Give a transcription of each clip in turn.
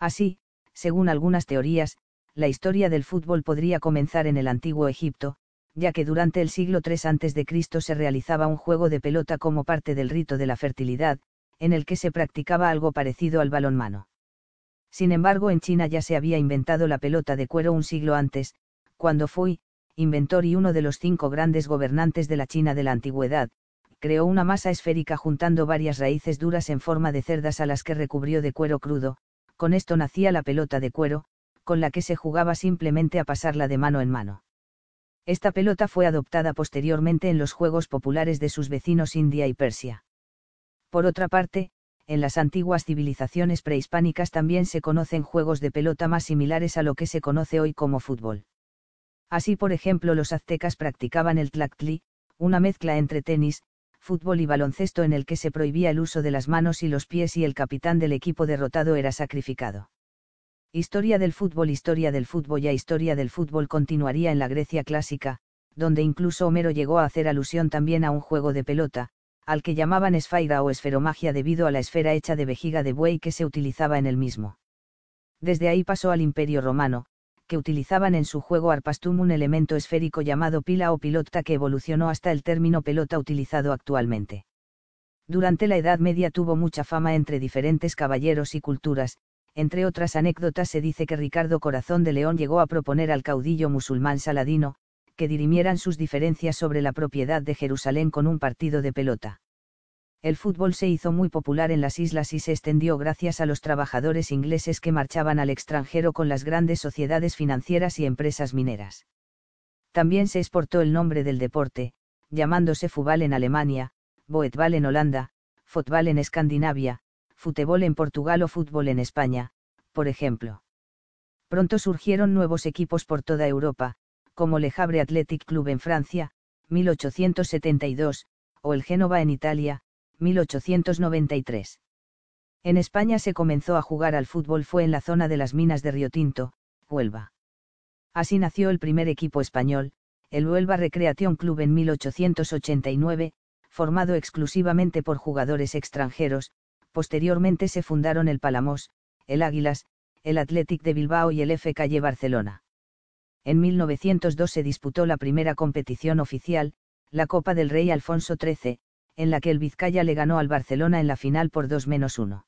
Así, según algunas teorías, la historia del fútbol podría comenzar en el antiguo Egipto, ya que durante el siglo III a.C. se realizaba un juego de pelota como parte del rito de la fertilidad, en el que se practicaba algo parecido al balonmano. Sin embargo, en China ya se había inventado la pelota de cuero un siglo antes, cuando fui, inventor y uno de los cinco grandes gobernantes de la China de la antigüedad, creó una masa esférica juntando varias raíces duras en forma de cerdas a las que recubrió de cuero crudo, con esto nacía la pelota de cuero, con la que se jugaba simplemente a pasarla de mano en mano. Esta pelota fue adoptada posteriormente en los juegos populares de sus vecinos India y Persia. Por otra parte, en las antiguas civilizaciones prehispánicas también se conocen juegos de pelota más similares a lo que se conoce hoy como fútbol. Así, por ejemplo, los aztecas practicaban el tlactli, una mezcla entre tenis, fútbol y baloncesto en el que se prohibía el uso de las manos y los pies y el capitán del equipo derrotado era sacrificado. Historia del fútbol Historia del fútbol ya Historia del fútbol continuaría en la Grecia clásica, donde incluso Homero llegó a hacer alusión también a un juego de pelota, al que llamaban esfaira o esferomagia debido a la esfera hecha de vejiga de buey que se utilizaba en el mismo. Desde ahí pasó al Imperio Romano, que utilizaban en su juego arpastum un elemento esférico llamado pila o pilota que evolucionó hasta el término pelota utilizado actualmente. Durante la Edad Media tuvo mucha fama entre diferentes caballeros y culturas, entre otras anécdotas se dice que Ricardo Corazón de León llegó a proponer al caudillo musulmán Saladino, que dirimieran sus diferencias sobre la propiedad de Jerusalén con un partido de pelota el fútbol se hizo muy popular en las islas y se extendió gracias a los trabajadores ingleses que marchaban al extranjero con las grandes sociedades financieras y empresas mineras. También se exportó el nombre del deporte, llamándose fútbol en Alemania, boetbal en Holanda, fútbol en Escandinavia, futebol en Portugal o fútbol en España, por ejemplo. Pronto surgieron nuevos equipos por toda Europa, como Le Havre Athletic Club en Francia, 1872, o el Génova en Italia, 1893. En España se comenzó a jugar al fútbol fue en la zona de las minas de Río Tinto, Huelva. Así nació el primer equipo español, el Huelva Recreation Club en 1889, formado exclusivamente por jugadores extranjeros, posteriormente se fundaron el Palamos, el Águilas, el Athletic de Bilbao y el F. Calle Barcelona. En 1902 se disputó la primera competición oficial, la Copa del Rey Alfonso XIII, en la que el Vizcaya le ganó al Barcelona en la final por 2-1.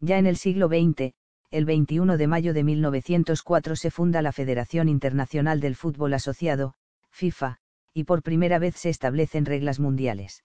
Ya en el siglo XX, el 21 de mayo de 1904 se funda la Federación Internacional del Fútbol Asociado, FIFA, y por primera vez se establecen reglas mundiales.